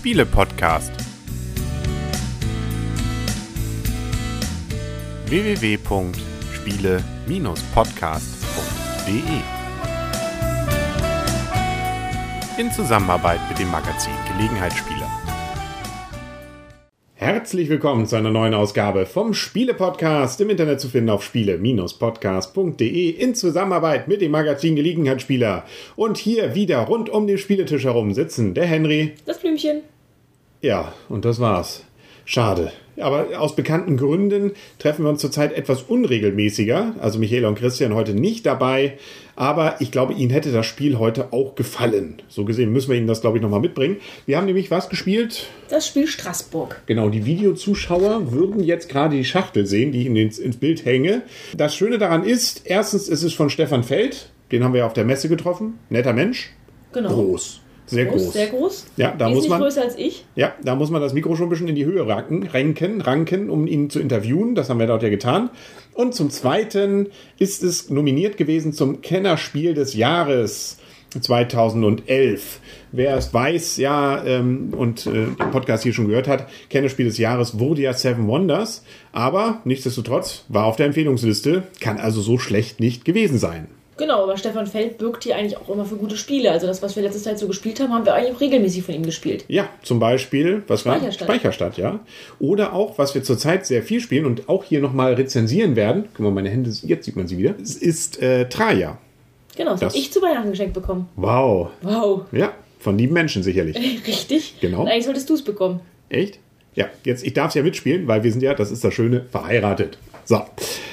Spiele-Podcast. www.spiele-podcast.de In Zusammenarbeit mit dem Magazin Gelegenheitsspieler. Herzlich willkommen zu einer neuen Ausgabe vom Spiele-Podcast im Internet zu finden auf spiele-podcast.de in Zusammenarbeit mit dem Magazin Gelegenheitsspieler. Und hier wieder rund um den Spieletisch herum sitzen der Henry. Das Blümchen. Ja, und das war's. Schade. Aber aus bekannten Gründen treffen wir uns zurzeit etwas unregelmäßiger. Also Michaela und Christian heute nicht dabei. Aber ich glaube, Ihnen hätte das Spiel heute auch gefallen. So gesehen müssen wir Ihnen das, glaube ich, nochmal mitbringen. Wir haben nämlich was gespielt? Das Spiel Straßburg. Genau, die Videozuschauer würden jetzt gerade die Schachtel sehen, die ich ins, ins Bild hänge. Das Schöne daran ist, erstens ist es von Stefan Feld. Den haben wir ja auf der Messe getroffen. Netter Mensch. Genau. Groß. Sehr groß, groß. Sehr groß. Ja, da muss man. größer als ich. Ja, da muss man das Mikro schon ein bisschen in die Höhe ranken, ranken, ranken, um ihn zu interviewen. Das haben wir dort ja getan. Und zum Zweiten ist es nominiert gewesen zum Kennerspiel des Jahres 2011. Wer es weiß, ja, ähm, und äh, den Podcast hier schon gehört hat, Kennerspiel des Jahres wurde ja Seven Wonders, aber nichtsdestotrotz war auf der Empfehlungsliste, kann also so schlecht nicht gewesen sein. Genau, aber Stefan Feld birgt hier eigentlich auch immer für gute Spiele. Also das, was wir letzte Zeit so gespielt haben, haben wir eigentlich auch regelmäßig von ihm gespielt. Ja, zum Beispiel, was Speicherstadt. war? Speicherstadt, ja. Oder auch, was wir zurzeit sehr viel spielen und auch hier nochmal rezensieren werden. Guck mal, meine Hände, jetzt sieht man sie wieder. Es ist äh, Traja. Genau, das, das habe ich zu Weihnachten geschenkt bekommen. Wow. Wow. Ja, von lieben Menschen sicherlich. Richtig. Genau. Und eigentlich solltest du es bekommen. Echt? Ja, jetzt, ich darf es ja mitspielen, weil wir sind ja, das ist das Schöne, verheiratet. So.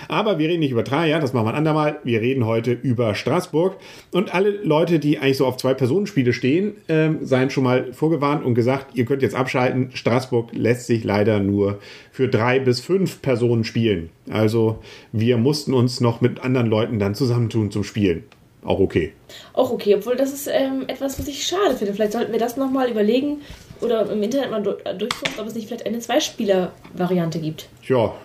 Aber wir reden nicht über Traja, das machen wir ein andermal. Wir reden heute über Straßburg. Und alle Leute, die eigentlich so auf Zwei-Personen-Spiele stehen, ähm, seien schon mal vorgewarnt und gesagt, ihr könnt jetzt abschalten. Straßburg lässt sich leider nur für drei bis fünf Personen spielen. Also wir mussten uns noch mit anderen Leuten dann zusammentun zum Spielen. Auch okay. Auch okay, obwohl das ist ähm, etwas, was ich schade finde. Vielleicht sollten wir das nochmal überlegen oder im Internet mal durchsuchen, ob es nicht vielleicht eine Zweispieler-Variante gibt. Ja,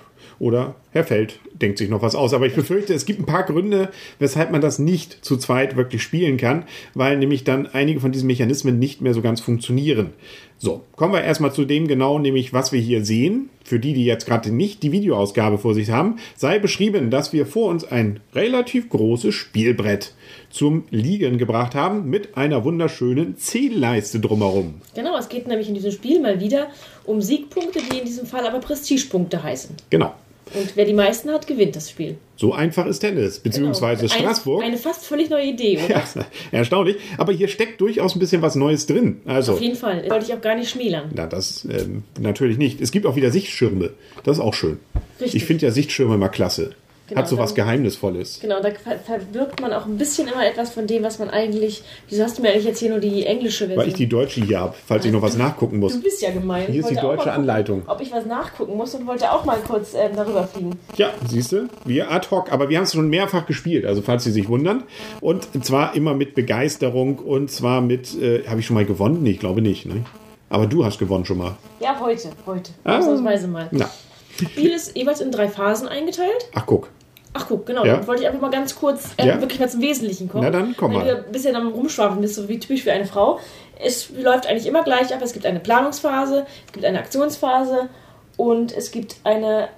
oder Herr Feld denkt sich noch was aus. Aber ich befürchte, es gibt ein paar Gründe, weshalb man das nicht zu zweit wirklich spielen kann, weil nämlich dann einige von diesen Mechanismen nicht mehr so ganz funktionieren. So, kommen wir erstmal zu dem genau, nämlich was wir hier sehen. Für die, die jetzt gerade nicht die Videoausgabe vor sich haben, sei beschrieben, dass wir vor uns ein relativ großes Spielbrett zum Liegen gebracht haben mit einer wunderschönen Zählleiste drumherum. Genau, es geht nämlich in diesem Spiel mal wieder um Siegpunkte, die in diesem Fall aber Prestigepunkte heißen. Genau. Und wer die meisten hat, gewinnt das Spiel. So einfach ist Tennis, beziehungsweise genau. Straßburg. Eine, fast völlig neue Idee, oder? Ja, erstaunlich. Aber hier steckt durchaus ein bisschen was Neues drin. Also, Auf jeden Fall. Das wollte ich auch gar nicht schmälern. Na, das ähm, natürlich nicht. Es gibt auch wieder Sichtschirme. Das ist auch schön. Richtig. Ich finde ja Sichtschirme immer klasse. Genau, Hat so was Geheimnisvolles. Genau, da ver verwirkt man auch ein bisschen immer etwas von dem, was man eigentlich. Wieso hast du mir eigentlich jetzt hier nur die englische Version? Weil ich die deutsche hier habe, falls ich noch was nachgucken muss. Du bist ja gemein. Hier ist die deutsche gucken, Anleitung. Ob ich was nachgucken muss und wollte auch mal kurz ähm, darüber fliegen. Ja, siehst du, wir ad hoc, aber wir haben es schon mehrfach gespielt, also falls Sie sich wundern. Und zwar immer mit Begeisterung und zwar mit, äh, habe ich schon mal gewonnen? Nee, ich glaube nicht. Ne? Aber du hast gewonnen schon mal. Ja, heute, heute. Ah. Ausnahmsweise mal. Na. Spiel ist jeweils in drei Phasen eingeteilt. Ach, guck. Ach guck, genau. Ja. Dann wollte ich einfach mal ganz kurz äh, Ja. wirklich mal zum Wesentlichen kommen. Na dann, komm mal. du ja ein bisschen am Rumschwafeln bist, so wie typisch für eine Frau. Es läuft eigentlich immer gleich ab. Es gibt eine Planungsphase, es gibt eine Aktionsphase und es gibt eine,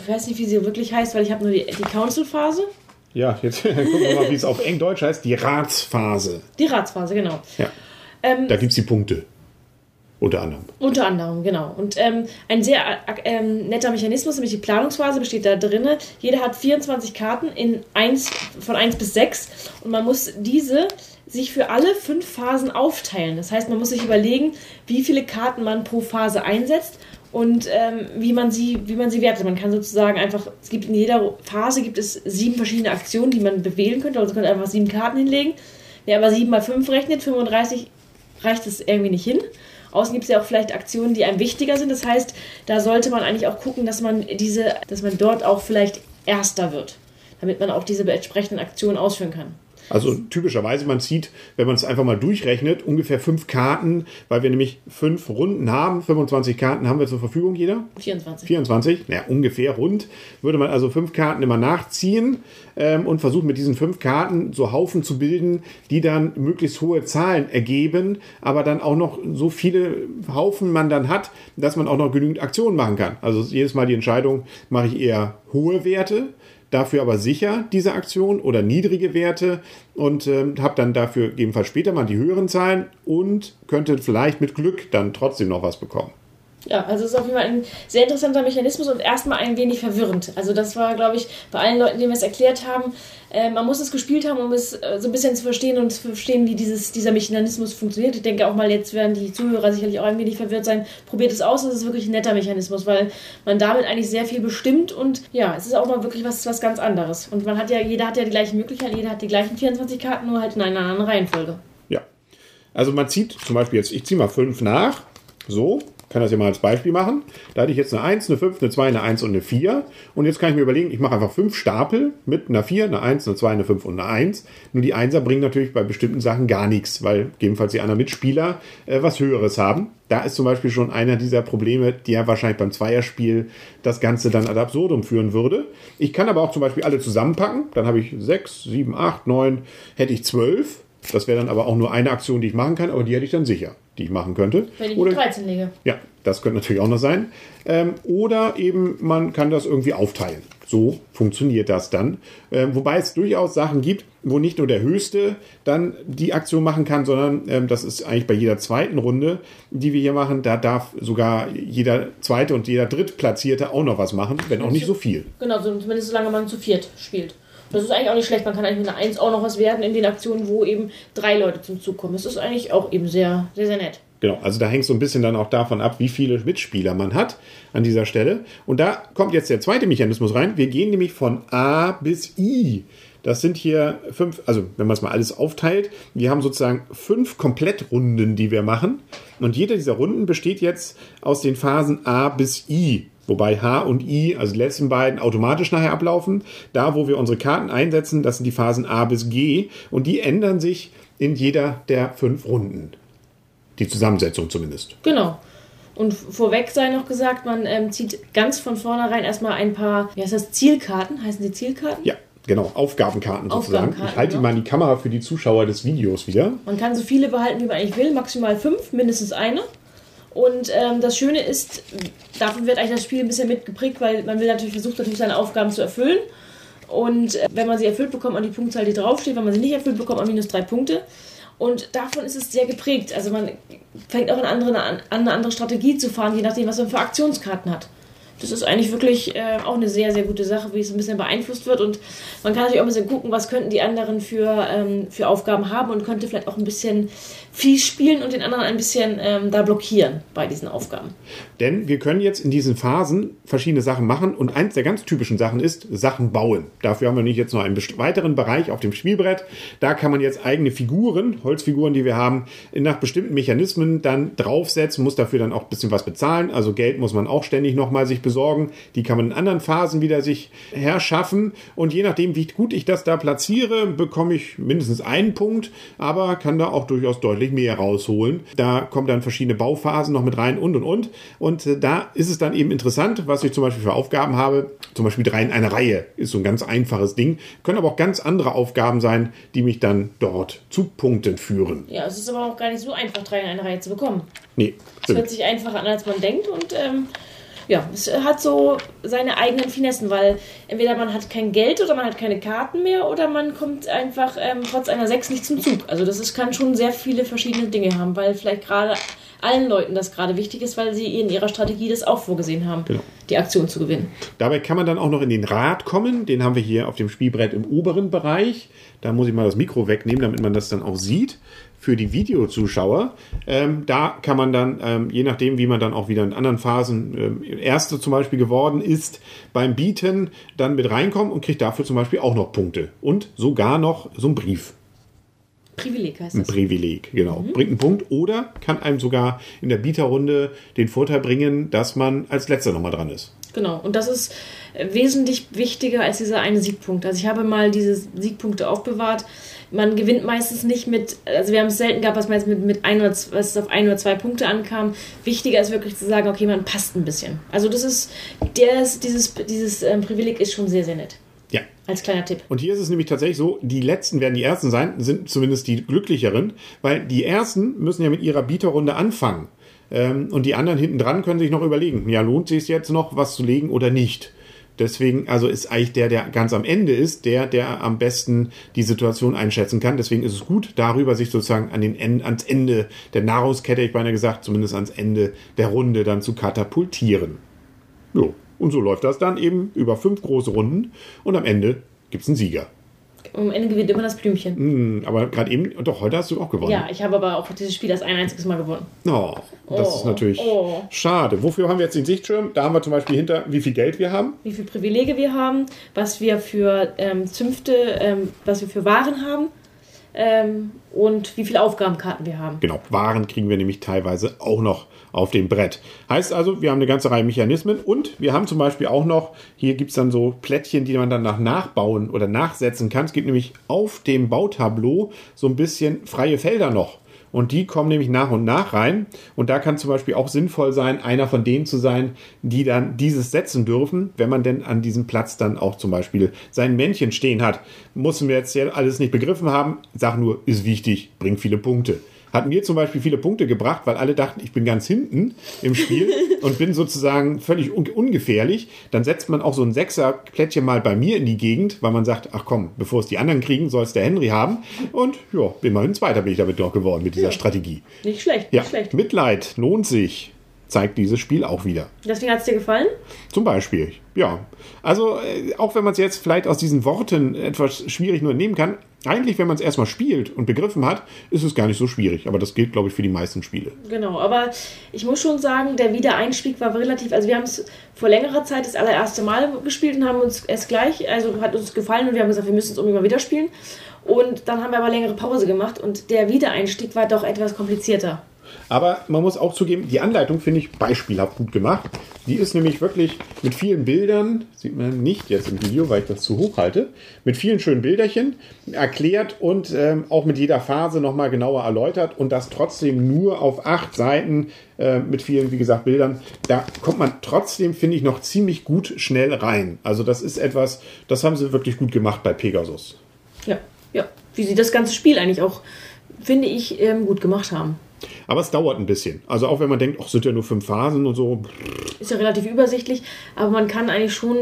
ich weiß nicht, wie sie wirklich heißt, weil ich habe nur die, die Council-Phase. Ja, jetzt gucken wir mal, wie es auf Englisch heißt. Die Ratsphase. Die Ratsphase, genau. Ja, Ähm, da gibt es die Punkte. Unter anderem. Unter anderem, genau. Und ähm, ein sehr äh, netter Mechanismus, nämlich die Planungsphase, besteht da drinne. Jeder hat 24 Karten in 1, von 1 bis 6 und man muss diese sich für alle fünf Phasen aufteilen. Das heißt, man muss sich überlegen, wie viele Karten man pro Phase einsetzt und ähm, wie, man sie, wie man sie wertet. Man kann sozusagen einfach, es gibt in jeder Phase gibt es sieben verschiedene Aktionen, die man bewählen könnte. Also man könnte einfach sieben Karten hinlegen. Wer aber 7 mal 5 rechnet, 35 reicht es irgendwie nicht hin. Außen gibt es ja auch vielleicht Aktionen, die einem wichtiger sind. Das heißt, da sollte man eigentlich auch gucken, dass man diese, dass man dort auch vielleicht Erster wird, damit man auch diese entsprechenden Aktionen ausführen kann. Also typischerweise, man zieht, wenn man es einfach mal durchrechnet, ungefähr fünf Karten, weil wir nämlich fünf Runden haben. 25 Karten haben wir zur Verfügung, jeder? 24. 24, naja, ungefähr rund. Würde man also fünf Karten immer nachziehen ähm, und versuchen mit diesen fünf Karten so Haufen zu bilden, die dann möglichst hohe Zahlen ergeben, aber dann auch noch so viele Haufen man dann hat, dass man auch noch genügend Aktionen machen kann. Also jedes Mal die Entscheidung, mache ich eher hohe Werte dafür aber sicher diese Aktion oder niedrige Werte und ähm, habe dann dafür gegebenenfalls später mal die höheren Zahlen und könnte vielleicht mit Glück dann trotzdem noch was bekommen. Ja, also es ist auf jeden Fall ein sehr interessanter Mechanismus und erstmal ein wenig verwirrend. Also das war, glaube ich, bei allen Leuten, denen wir es erklärt haben, äh, man muss es gespielt haben, um es äh, so ein bisschen zu verstehen und zu verstehen, wie dieses, dieser Mechanismus funktioniert. Ich denke auch mal, jetzt werden die Zuhörer sicherlich auch ein wenig verwirrt sein. Probiert es aus, es ist wirklich ein netter Mechanismus, weil man damit eigentlich sehr viel bestimmt und ja, es ist auch mal wirklich was, was ganz anderes. Und man hat ja, jeder hat ja die gleichen Möglichkeiten, jeder hat die gleichen 24 Karten, nur halt in einer anderen Reihenfolge. Ja. Also man zieht zum Beispiel jetzt, ich ziehe mal fünf nach, so, kann das ja mal als Beispiel machen. Da hatte ich jetzt eine 1, eine 5, eine 2, eine 1 und eine 4. Und jetzt kann ich mir überlegen, ich mache einfach fünf Stapel mit einer 4, einer 1, einer 2, einer 5 und einer 1. Nur die Einser bringen natürlich bei bestimmten Sachen gar nichts, weil gegebenenfalls die anderen Mitspieler äh, was Höheres haben. Da ist zum Beispiel schon einer dieser Probleme, ja wahrscheinlich beim Zweierspiel das Ganze dann ad absurdum führen würde. Ich kann aber auch zum Beispiel alle zusammenpacken. Dann habe ich 6, 7, 8, 9, hätte ich 12. Das wäre dann aber auch nur eine Aktion, die ich machen kann, aber die hätte ich dann sicher die ich machen könnte. Wenn ich Oder, die 13 lege. Ja, das könnte natürlich auch noch sein. Ähm, oder eben man kann das irgendwie aufteilen. So funktioniert das dann. Ähm, wobei es durchaus Sachen gibt, wo nicht nur der Höchste dann die Aktion machen kann, sondern ähm, das ist eigentlich bei jeder zweiten Runde, die wir hier machen, da darf sogar jeder zweite und jeder drittplatzierte auch noch was machen, wenn auch nicht so viel. Genau, so, zumindest solange man zu viert spielt. Das ist eigentlich auch nicht schlecht. Man kann eigentlich mit einer 1 auch noch was werden in den Aktionen, wo eben drei Leute zum Zug kommen. Das ist eigentlich auch eben sehr, sehr, sehr nett. Genau, also da hängt es so ein bisschen dann auch davon ab, wie viele Mitspieler man hat an dieser Stelle. Und da kommt jetzt der zweite Mechanismus rein. Wir gehen nämlich von A bis I. Das sind hier fünf, also wenn man es mal alles aufteilt, wir haben sozusagen fünf Komplettrunden, die wir machen. Und jede dieser Runden besteht jetzt aus den Phasen A bis I. Wobei H und I, also die letzten beiden, automatisch nachher ablaufen. Da, wo wir unsere Karten einsetzen, das sind die Phasen A bis G. Und die ändern sich in jeder der fünf Runden. Die Zusammensetzung zumindest. Genau. Und vorweg sei noch gesagt, man ähm, zieht ganz von vornherein erstmal ein paar, wie heißt das, Zielkarten? Heißen die Zielkarten? Ja, genau. Aufgabenkarten sozusagen. Aufgabenkarten, ich halte die genau. mal in die Kamera für die Zuschauer des Videos wieder. Man kann so viele behalten, wie man eigentlich will, maximal fünf, mindestens eine. Und ähm, das Schöne ist, davon wird eigentlich das Spiel ein bisschen mitgeprägt, weil man will natürlich versucht natürlich seine Aufgaben zu erfüllen. Und äh, wenn man sie erfüllt, bekommt man die Punktzahl, die draufsteht. Wenn man sie nicht erfüllt, bekommt man minus drei Punkte. Und davon ist es sehr geprägt. Also man fängt auch eine andere, an, eine andere Strategie zu fahren, je nachdem, was man für Aktionskarten hat. Das ist eigentlich wirklich äh, auch eine sehr, sehr gute Sache, wie es ein bisschen beeinflusst wird. Und man kann natürlich auch ein bisschen gucken, was könnten die anderen für, ähm, für Aufgaben haben und könnte vielleicht auch ein bisschen fies spielen und den anderen ein bisschen ähm, da blockieren bei diesen Aufgaben. Denn wir können jetzt in diesen Phasen verschiedene Sachen machen und eins der ganz typischen Sachen ist Sachen bauen. Dafür haben wir nicht jetzt noch einen weiteren Bereich auf dem Spielbrett. Da kann man jetzt eigene Figuren, Holzfiguren, die wir haben, nach bestimmten Mechanismen dann draufsetzen, muss dafür dann auch ein bisschen was bezahlen. Also Geld muss man auch ständig nochmal sich besorgen. Die kann man in anderen Phasen wieder sich herschaffen. Und je nachdem, wie gut ich das da platziere, bekomme ich mindestens einen Punkt, aber kann da auch durchaus deutlich mehr rausholen. Da kommen dann verschiedene Bauphasen noch mit rein und und und. Und äh, da ist es dann eben interessant, was ich zum Beispiel für Aufgaben habe. Zum Beispiel drei in einer Reihe ist so ein ganz einfaches Ding. Können aber auch ganz andere Aufgaben sein, die mich dann dort zu Punkten führen. Ja, es ist aber auch gar nicht so einfach, drei in eine Reihe zu bekommen. Nee, Es hört sich einfacher an, als man denkt und ähm, ja, es hat so seine eigenen Finessen, weil entweder man hat kein Geld oder man hat keine Karten mehr oder man kommt einfach ähm, trotz einer 6 nicht zum Zug. Also das ist, kann schon sehr viele verschiedene Dinge haben, weil vielleicht gerade allen Leuten das gerade wichtig ist, weil sie in ihrer Strategie das auch vorgesehen haben, Genau. die Aktion zu gewinnen. Dabei kann man dann auch noch in den Rad kommen. Den haben wir hier auf dem Spielbrett im oberen Bereich. Da muss ich mal das Mikro wegnehmen, damit man das dann auch sieht. Für die Videozuschauer. Ähm, da kann man dann, ähm, je nachdem, wie man dann auch wieder in anderen Phasen ähm, Erste zum Beispiel geworden ist, beim Bieten dann mit reinkommen und kriegt dafür zum Beispiel auch noch Punkte. Und sogar noch so einen Brief. Privileg heißt Ein das. Privileg, genau. Bringt einen Punkt oder kann einem sogar in der Bieterrunde den Vorteil bringen, dass man als letzter nochmal dran ist. Genau, und das ist wesentlich wichtiger als dieser eine Siegpunkt. Also ich habe mal diese Siegpunkte aufbewahrt. Man gewinnt meistens nicht mit, also wir haben es selten gehabt, was man jetzt mit, mit ein oder zwei, was auf ein oder zwei Punkte ankam. Wichtiger ist wirklich zu sagen, okay, man passt ein bisschen. Also das ist, der ist, dieses, dieses ähm, Privileg ist schon sehr, sehr nett. Ja. Als kleiner Tipp. Und hier ist es nämlich tatsächlich so, die letzten werden die ersten sein, sind zumindest die glücklicheren, weil die ersten müssen ja mit ihrer Bieterrunde anfangen. Ähm, und die anderen hinten dran können sich noch überlegen, ja, lohnt sich jetzt noch, was zu legen oder nicht. Deswegen, also ist eigentlich der, der ganz am Ende ist, der, der am besten die Situation einschätzen kann. Deswegen ist es gut, darüber sich sozusagen an den End, ans Ende der Nahrungskette, ich meine gesagt, zumindest ans Ende der Runde dann zu katapultieren. Jo. Und so läuft das dann eben über fünf große Runden und am Ende gibt es einen Sieger. Am Ende gewinnt immer das Blümchen. Hm, aber gerade eben, doch, heute hast du auch gewonnen. Ja, ich habe aber auch dieses Spiel das ein einziges Mal gewonnen. Oh, das Oh, ist natürlich oh. schade. Wofür haben wir jetzt den Sichtschirm? Da haben wir zum Beispiel hinter, wie viel Geld wir haben. Wie viele Privilege wir haben, was wir für ähm, Zünfte, ähm, was wir für Waren haben ähm, und wie viele Aufgabenkarten wir haben. Genau, Waren kriegen wir nämlich teilweise auch noch auf dem Brett. Heißt also, wir haben eine ganze Reihe Mechanismen und wir haben zum Beispiel auch noch, hier gibt es dann so Plättchen, die man dann nach nachbauen oder nachsetzen kann. Es gibt nämlich auf dem Bautableau so ein bisschen freie Felder noch. Und die kommen nämlich nach und nach rein. Und da kann zum Beispiel auch sinnvoll sein, einer von denen zu sein, die dann dieses setzen dürfen, wenn man denn an diesem Platz dann auch zum Beispiel sein Männchen stehen hat. Müssen wir jetzt ja alles nicht begriffen haben. Sag nur, ist wichtig, bringt viele Punkte. Hat mir zum Beispiel viele Punkte gebracht, weil alle dachten, ich bin ganz hinten im Spiel und bin sozusagen völlig un ungefährlich. Dann setzt man auch so ein Sechser-Plättchen mal bei mir in die Gegend, weil man sagt, ach komm, bevor es die anderen kriegen, soll es der Henry haben. Und ja, immerhin Zweiter bin ich damit doch geworden mit dieser Strategie. Nicht schlecht, Ja, nicht schlecht. Mitleid lohnt sich, zeigt dieses Spiel auch wieder. Deswegen hat es dir gefallen? Zum Beispiel, ja. Also, äh, auch wenn man es jetzt vielleicht aus diesen Worten etwas schwierig nur nehmen kann, eigentlich, wenn man es erstmal spielt und begriffen hat, ist es gar nicht so schwierig. Aber das gilt, glaube ich, für die meisten Spiele. Genau, aber ich muss schon sagen, der Wiedereinstieg war relativ, also wir haben es vor längerer Zeit das allererste Mal gespielt und haben uns es gleich, also hat uns gefallen und wir haben gesagt, wir müssen es unbedingt mal wieder spielen. Und dann haben wir aber längere Pause gemacht und der Wiedereinstieg war doch etwas komplizierter. Aber man muss auch zugeben, die Anleitung finde ich beispielhaft gut gemacht. Die ist nämlich wirklich mit vielen Bildern, sieht man nicht jetzt im Video, weil ich das zu hoch halte, mit vielen schönen Bilderchen erklärt und ähm, auch mit jeder Phase nochmal genauer erläutert und das trotzdem nur auf acht Seiten äh, mit vielen, wie gesagt, Bildern. Da kommt man trotzdem, finde ich, noch ziemlich gut schnell rein. Also das ist etwas, das haben sie wirklich gut gemacht bei Pegasus. Ja, ja. Wie sie das ganze Spiel eigentlich auch, finde ich, ähm, gut gemacht haben. Aber es dauert ein bisschen. Also auch wenn man denkt, ach, sind ja nur fünf Phasen und so. Ist ja relativ übersichtlich, aber man kann eigentlich schon,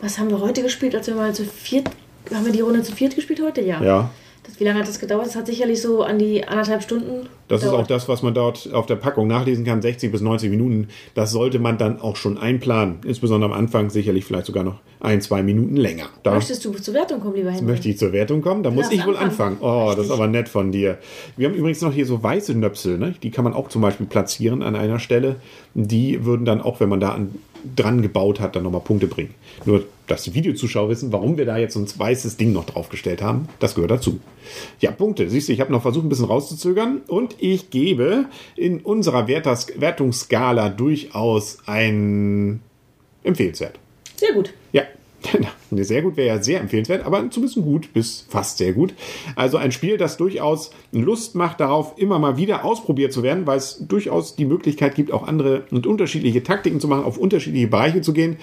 was haben wir heute gespielt, als wir mal zu viert, haben wir die Runde zu viert gespielt heute? Ja. Ja, Das, wie lange hat das gedauert? Das hat sicherlich so an die anderthalb Stunden Das ist auch gedauert. das, was man dort auf der Packung nachlesen kann, 60 bis 90 Minuten. Das sollte man dann auch schon einplanen. Insbesondere am Anfang sicherlich vielleicht sogar noch ein, zwei Minuten länger. Da Möchtest du zur Wertung kommen, lieber Henry? möchte ich zur Wertung kommen. Da muss ich wohl anfangen. anfangen. Oh, das ist aber nett von dir. Wir haben übrigens noch hier so weiße Nöpsel. Ne? Die kann man auch zum Beispiel platzieren an einer Stelle. Die würden dann auch, wenn man da an, dran gebaut hat, dann nochmal Punkte bringen. Nur, dass die Videozuschauer wissen, warum wir da jetzt so ein weißes Ding noch draufgestellt haben, das gehört dazu. Ja, Punkte. Siehst du, ich habe noch versucht, ein bisschen rauszuzögern. Und ich gebe in unserer Wertas Wertungsskala durchaus ein empfehlenswert. Sehr gut. Ja, sehr gut wäre ja sehr empfehlenswert, aber zumindest gut bis fast sehr gut. Also ein Spiel, das durchaus Lust macht darauf, immer mal wieder ausprobiert zu werden, weil es durchaus die Möglichkeit gibt, auch andere und unterschiedliche Taktiken zu machen, auf unterschiedliche Bereiche zu gehen.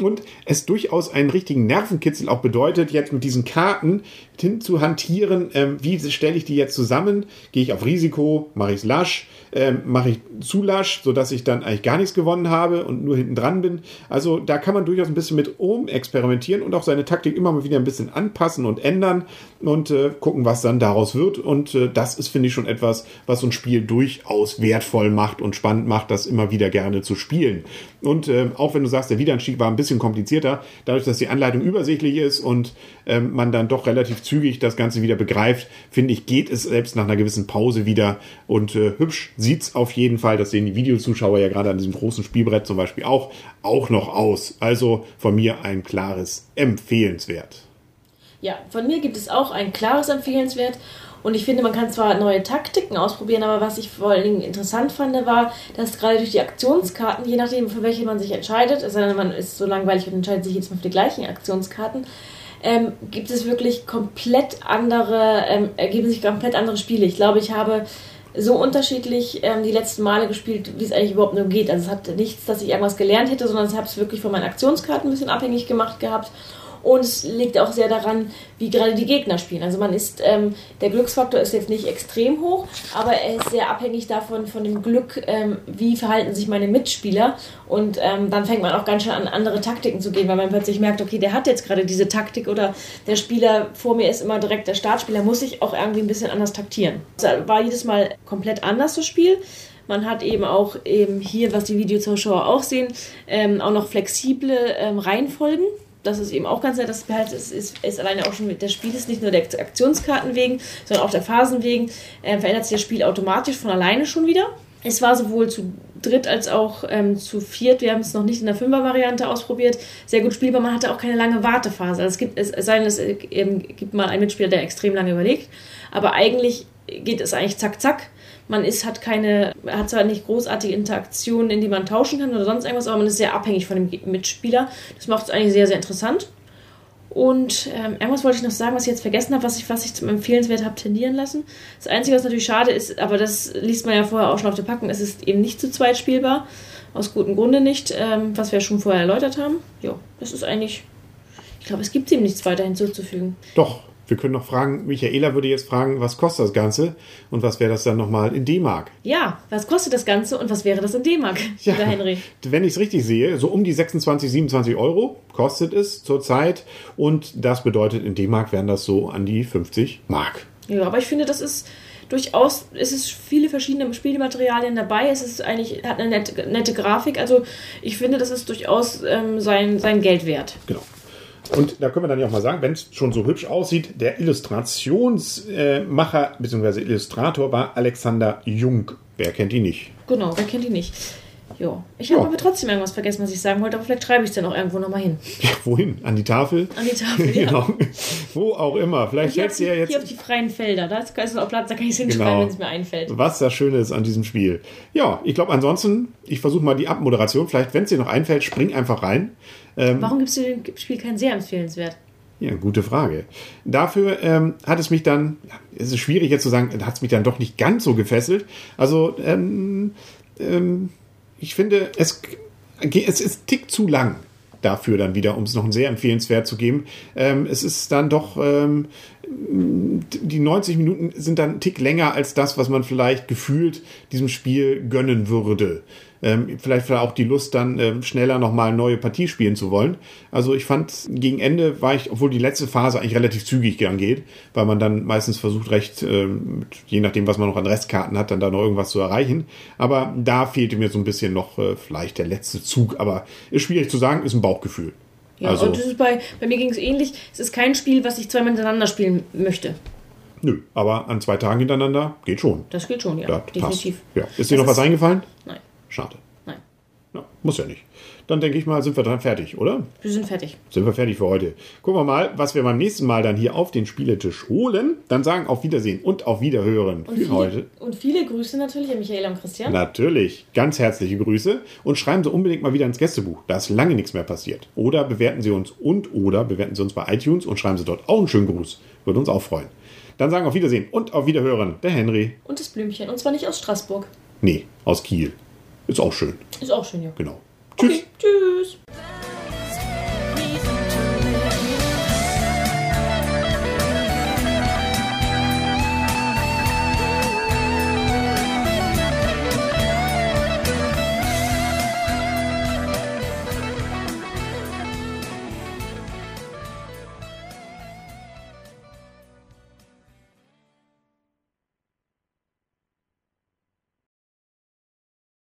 Und es durchaus einen richtigen Nervenkitzel auch bedeutet, jetzt mit diesen Karten hin zu hantieren, ähm, wie stelle ich die jetzt zusammen? Gehe ich auf Risiko, mache ich es lasch, ähm, mache ich zu lasch, sodass ich dann eigentlich gar nichts gewonnen habe und nur hinten dran bin. Also da kann man durchaus ein bisschen mit um experimentieren und auch seine Taktik immer mal wieder ein bisschen anpassen und ändern und äh, gucken, was dann daraus wird. Und äh, das ist, finde ich, schon etwas, was so ein Spiel durchaus wertvoll macht und spannend macht, das immer wieder gerne zu spielen. Und äh, auch wenn du sagst, der Wiederanstieg war ein bisschen komplizierter, dadurch, dass die Anleitung übersichtlich ist und ähm, man dann doch relativ zügig das Ganze wieder begreift, finde ich, geht es selbst nach einer gewissen Pause wieder und äh, hübsch sieht's auf jeden Fall, das sehen die Videozuschauer ja gerade an diesem großen Spielbrett zum Beispiel auch, auch noch aus. Also von mir ein klares Empfehlenswert. Ja, von mir gibt es auch ein klares Empfehlenswert. Und ich finde, man kann zwar neue Taktiken ausprobieren, aber was ich vor allen Dingen interessant fand, war, dass gerade durch die Aktionskarten, je nachdem, für welche man sich entscheidet, denn, man ist so langweilig und entscheidet sich jetzt mal für die gleichen Aktionskarten, ähm, gibt es wirklich komplett andere, ähm, ergeben sich komplett andere Spiele. Ich glaube, ich habe so unterschiedlich ähm, die letzten Male gespielt, wie es eigentlich überhaupt nur geht. Also es hat nichts, dass ich irgendwas gelernt hätte, sondern ich habe es wirklich von meinen Aktionskarten ein bisschen abhängig gemacht gehabt und es liegt auch sehr daran, wie gerade die Gegner spielen. Also man ist, ähm, der Glücksfaktor ist jetzt nicht extrem hoch, aber er ist sehr abhängig davon, von dem Glück, ähm, wie verhalten sich meine Mitspieler. Und ähm, dann fängt man auch ganz schön an, andere Taktiken zu gehen, weil man plötzlich merkt, okay, der hat jetzt gerade diese Taktik oder der Spieler vor mir ist immer direkt der Startspieler, muss ich auch irgendwie ein bisschen anders taktieren. Es war jedes Mal komplett anders das Spiel. Man hat eben auch eben hier, was die Videozuschauer auch sehen, ähm, auch noch flexible ähm, Reihenfolgen das ist eben auch ganz nett, das halt ist, ist, ist alleine auch schon, das Spiel ist nicht nur der Aktionskarten wegen, sondern auch der Phasen wegen, äh, verändert sich das Spiel automatisch von alleine schon wieder. Es war sowohl zu dritt als auch ähm, zu viert. Wir haben es noch nicht in der Fünfer-Variante ausprobiert. Sehr gut spielbar. Man hatte auch keine lange Wartephase. Also es gibt, es sei denn, es ähm, gibt mal einen Mitspieler, der extrem lange überlegt. Aber eigentlich geht es eigentlich zack, zack. Man ist, hat keine, hat zwar nicht großartige Interaktionen, in die man tauschen kann oder sonst irgendwas, aber man ist sehr abhängig von dem Mitspieler. Das macht es eigentlich sehr, sehr interessant. Und ähm, irgendwas wollte ich noch sagen, was ich jetzt vergessen habe, was ich, was ich zum Empfehlenswert habe tendieren lassen. Das Einzige, was natürlich schade ist, aber das liest man ja vorher auch schon auf der Packung, es ist eben nicht zu zweit spielbar. Aus gutem Grunde nicht, ähm, was wir schon vorher erläutert haben. Ja, das ist eigentlich. Ich glaube, es gibt ihm nichts weiter hinzuzufügen. Doch, wir können noch fragen, Michaela würde jetzt fragen, was kostet das Ganze und was wäre das dann nochmal in D-Mark? Ja, was kostet das Ganze und was wäre das in D-Mark, ja, Henry? Wenn ich es richtig sehe, so um die 26, 27 Euro kostet es zurzeit und das bedeutet in D-Mark wären das so an die 50 Mark. Ja, aber ich finde, das ist durchaus, es ist viele verschiedene Spielmaterialien dabei. Es ist eigentlich, hat eine nette, nette Grafik. Also ich finde, das ist durchaus ähm, sein, sein Geld wert. Genau. Und da können wir dann ja auch mal sagen, wenn es schon so hübsch aussieht, der Illustrationsmacher bzw. Illustrator war Alexander Jung. Wer kennt ihn nicht? Genau, wer kennt ihn nicht? Ja. Ich habe aber trotzdem irgendwas vergessen, was ich sagen wollte, aber vielleicht schreibe ich es dann auch irgendwo nochmal hin. Ja, wohin? An die Tafel? An die Tafel, ja. genau. Wo auch immer. Vielleicht du ja jetzt. Hier auf die freien Felder. Da ist auch Platz, da kann ich es hinschreiben, genau. wenn es mir einfällt. Was das Schöne ist an diesem Spiel. Ja, ich glaube ansonsten, ich versuche mal die Abmoderation. Vielleicht, wenn es dir noch einfällt, spring einfach rein. Ähm, Warum gibst du dem Spiel keinen sehr empfehlenswert? Ja, gute Frage. Dafür ähm, hat es mich dann, es ist schwierig jetzt zu sagen, hat es mich dann doch nicht ganz so gefesselt. Also, ähm, ähm, ich finde, es, es ist tick zu lang dafür dann wieder, um es noch ein sehr empfehlenswert zu geben. Ähm, es ist dann doch, ähm, die 90 Minuten sind dann ein Tick länger als das, was man vielleicht gefühlt diesem Spiel gönnen würde ähm, vielleicht auch die Lust, dann ähm, schneller nochmal eine neue Partie spielen zu wollen. Also ich fand, gegen Ende war ich, obwohl die letzte Phase eigentlich relativ zügig gern geht, weil man dann meistens versucht, recht, ähm, je nachdem, was man noch an Restkarten hat, dann da noch irgendwas zu erreichen. Aber da fehlte mir so ein bisschen noch äh, vielleicht der letzte Zug. Aber ist schwierig zu sagen, ist ein Bauchgefühl. Ja, also, und das ist bei, bei mir ging es ähnlich. Es ist kein Spiel, was ich zweimal hintereinander spielen möchte. Nö, aber an zwei Tagen hintereinander geht schon. Das geht schon, ja. ja definitiv. Ja. Ist dir das noch was eingefallen? Nein. Schade. Nein. Ja, muss ja nicht. Dann denke ich mal, sind wir dann fertig, oder? Wir sind fertig. Sind wir fertig für heute. Gucken wir mal, was wir beim nächsten Mal dann hier auf den Spieletisch holen. Dann sagen auf Wiedersehen und auf Wiederhören und für viele, heute. Und viele Grüße natürlich an Michaela und Christian. Natürlich. Ganz herzliche Grüße. Und schreiben Sie unbedingt mal wieder ins Gästebuch. Da ist lange nichts mehr passiert. Oder bewerten Sie uns und oder bewerten Sie uns bei iTunes und schreiben Sie dort auch einen schönen Gruß. Würde uns auch freuen. Dann sagen auf Wiedersehen und auf Wiederhören der Henry. Und das Blümchen. Und zwar nicht aus Straßburg. Nee, aus Kiel. Ist auch schön. Ist auch schön, ja. Genau. Tschüss. Okay, tschüss.